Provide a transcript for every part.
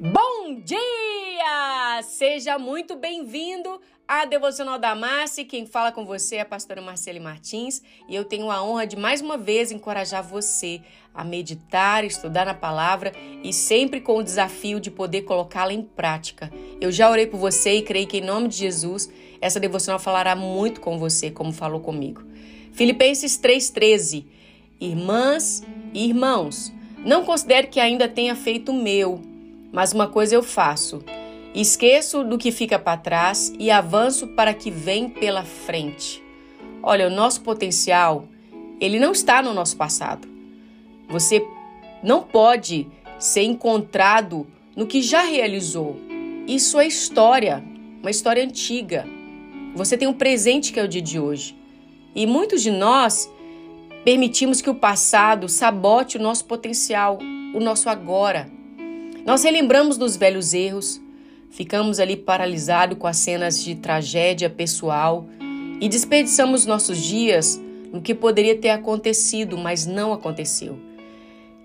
Bom dia! Seja muito bem-vindo à Devocional da Márcia. Quem fala com você é a pastora Marcele Martins e eu tenho a honra de mais uma vez encorajar você a meditar, estudar na palavra e sempre com o desafio de poder colocá-la em prática. Eu já orei por você e creio que em nome de Jesus essa devocional falará muito com você, como falou comigo. Filipenses 3,13 Irmãs e irmãos, não considere que ainda tenha feito o meu mas uma coisa eu faço: esqueço do que fica para trás e avanço para que vem pela frente. Olha, o nosso potencial, ele não está no nosso passado. Você não pode ser encontrado no que já realizou. Isso é história, uma história antiga. Você tem um presente que é o dia de hoje. E muitos de nós permitimos que o passado sabote o nosso potencial, o nosso agora. Nós relembramos dos velhos erros, ficamos ali paralisados com as cenas de tragédia pessoal e desperdiçamos nossos dias no que poderia ter acontecido, mas não aconteceu.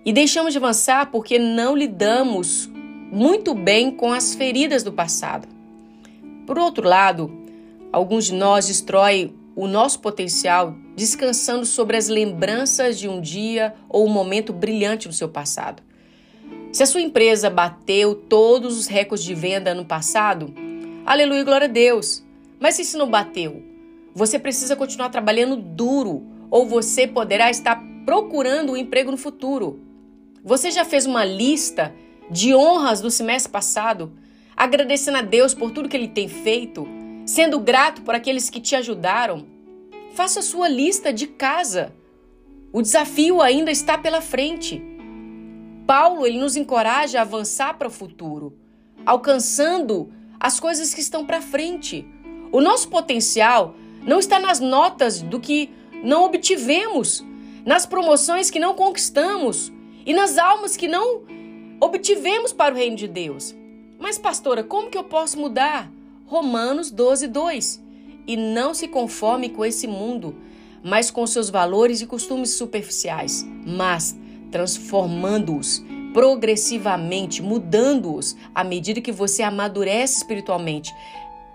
E deixamos de avançar porque não lidamos muito bem com as feridas do passado. Por outro lado, alguns de nós destroem o nosso potencial descansando sobre as lembranças de um dia ou um momento brilhante do seu passado. Se a sua empresa bateu todos os recordes de venda no passado, aleluia, glória a Deus. Mas se isso não bateu, você precisa continuar trabalhando duro ou você poderá estar procurando um emprego no futuro. Você já fez uma lista de honras do semestre passado, agradecendo a Deus por tudo que ele tem feito, sendo grato por aqueles que te ajudaram? Faça a sua lista de casa. O desafio ainda está pela frente. Paulo ele nos encoraja a avançar para o futuro, alcançando as coisas que estão para frente. O nosso potencial não está nas notas do que não obtivemos, nas promoções que não conquistamos e nas almas que não obtivemos para o reino de Deus. Mas, pastora, como que eu posso mudar? Romanos 12, 2. E não se conforme com esse mundo, mas com seus valores e costumes superficiais, mas transformando-os progressivamente, mudando-os à medida que você amadurece espiritualmente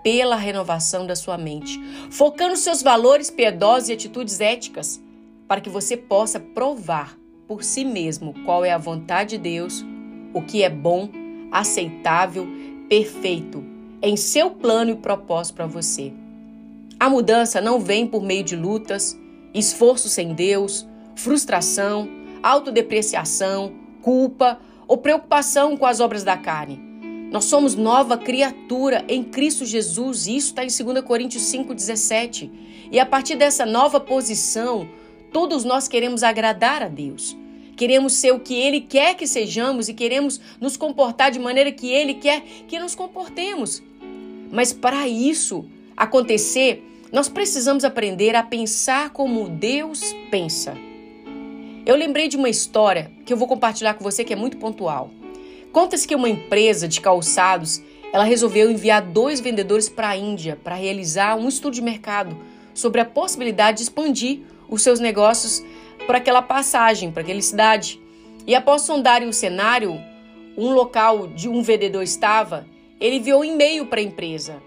pela renovação da sua mente, focando seus valores piedosos e atitudes éticas, para que você possa provar por si mesmo qual é a vontade de Deus, o que é bom, aceitável, perfeito em seu plano e propósito para você. A mudança não vem por meio de lutas, esforço sem Deus, frustração, autodepreciação, culpa ou preocupação com as obras da carne. Nós somos nova criatura em Cristo Jesus, isso está em 2 Coríntios 5,17. E a partir dessa nova posição, todos nós queremos agradar a Deus. Queremos ser o que Ele quer que sejamos e queremos nos comportar de maneira que Ele quer que nos comportemos. Mas para isso acontecer, nós precisamos aprender a pensar como Deus pensa. Eu lembrei de uma história que eu vou compartilhar com você que é muito pontual. Conta-se que uma empresa de calçados, ela resolveu enviar dois vendedores para a Índia para realizar um estudo de mercado sobre a possibilidade de expandir os seus negócios para aquela passagem, para aquela cidade. E após sondarem o cenário, um local de um vendedor estava, ele enviou um e-mail para a empresa.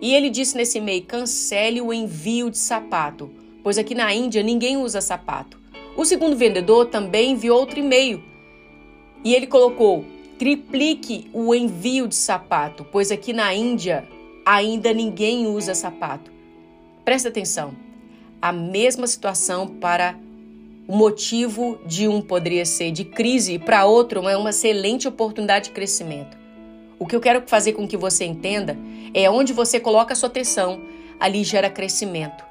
E ele disse nesse e-mail: cancele o envio de sapato, pois aqui na Índia ninguém usa sapato. O segundo vendedor também enviou outro e-mail e ele colocou: triplique o envio de sapato, pois aqui na Índia ainda ninguém usa sapato. Presta atenção. A mesma situação para o motivo de um poderia ser de crise para outro é uma excelente oportunidade de crescimento. O que eu quero fazer com que você entenda é onde você coloca a sua atenção, ali gera crescimento.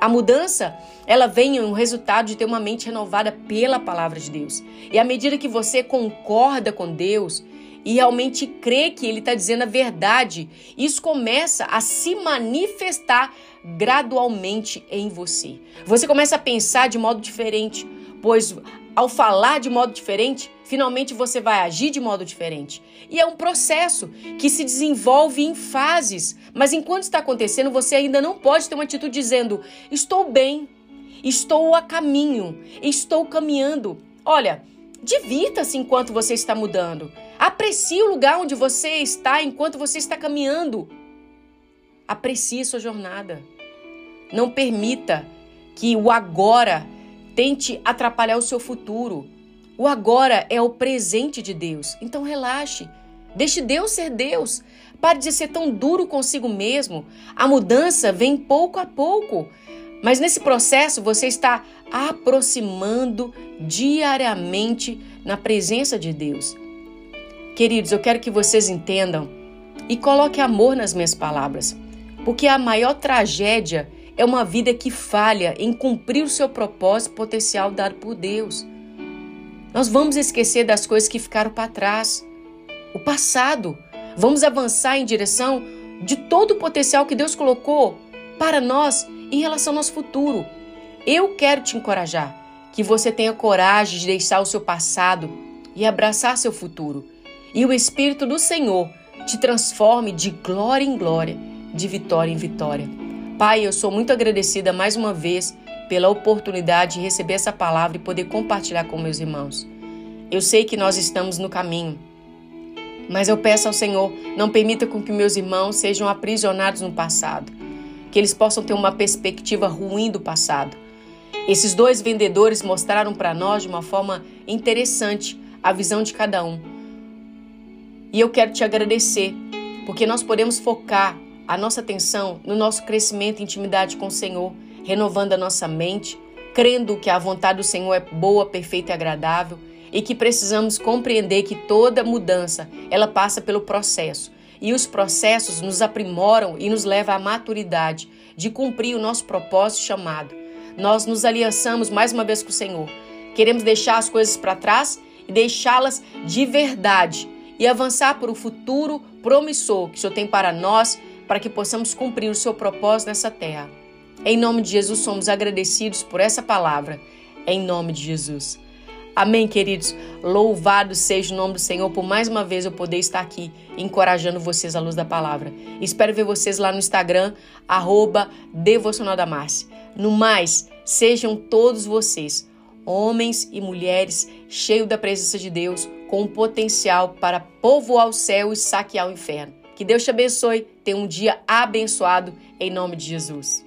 A mudança, ela vem um resultado de ter uma mente renovada pela palavra de Deus. E à medida que você concorda com Deus e realmente crê que Ele está dizendo a verdade, isso começa a se manifestar gradualmente em você. Você começa a pensar de modo diferente, pois ao falar de modo diferente, finalmente você vai agir de modo diferente. E é um processo que se desenvolve em fases, mas enquanto está acontecendo, você ainda não pode ter uma atitude dizendo: estou bem, estou a caminho, estou caminhando. Olha, divirta-se enquanto você está mudando. Aprecie o lugar onde você está enquanto você está caminhando. Aprecie sua jornada. Não permita que o agora tente atrapalhar o seu futuro. O agora é o presente de Deus. Então relaxe. Deixe Deus ser Deus. Pare de ser tão duro consigo mesmo. A mudança vem pouco a pouco. Mas nesse processo você está aproximando diariamente na presença de Deus. Queridos, eu quero que vocês entendam e coloquem amor nas minhas palavras, porque a maior tragédia é uma vida que falha em cumprir o seu propósito potencial dado por Deus. Nós vamos esquecer das coisas que ficaram para trás, o passado. Vamos avançar em direção de todo o potencial que Deus colocou para nós em relação ao nosso futuro. Eu quero te encorajar que você tenha coragem de deixar o seu passado e abraçar seu futuro. E o Espírito do Senhor te transforme de glória em glória, de vitória em vitória. Pai, eu sou muito agradecida mais uma vez pela oportunidade de receber essa palavra e poder compartilhar com meus irmãos. Eu sei que nós estamos no caminho, mas eu peço ao Senhor, não permita com que meus irmãos sejam aprisionados no passado, que eles possam ter uma perspectiva ruim do passado. Esses dois vendedores mostraram para nós de uma forma interessante a visão de cada um. E eu quero te agradecer, porque nós podemos focar a nossa atenção no nosso crescimento e intimidade com o Senhor, renovando a nossa mente, crendo que a vontade do Senhor é boa, perfeita e agradável e que precisamos compreender que toda mudança, ela passa pelo processo. E os processos nos aprimoram e nos levam à maturidade de cumprir o nosso propósito chamado. Nós nos aliançamos mais uma vez com o Senhor. Queremos deixar as coisas para trás e deixá-las de verdade e avançar para o futuro promissor que o Senhor tem para nós, para que possamos cumprir o seu propósito nessa terra. Em nome de Jesus, somos agradecidos por essa palavra. Em nome de Jesus. Amém, queridos. Louvado seja o nome do Senhor por mais uma vez eu poder estar aqui encorajando vocês à luz da palavra. Espero ver vocês lá no Instagram, arroba Devocional da Márcia. No mais, sejam todos vocês, homens e mulheres, cheios da presença de Deus, com um potencial para povoar o céu e saquear o inferno. Que Deus te abençoe. Tenha um dia abençoado em nome de Jesus.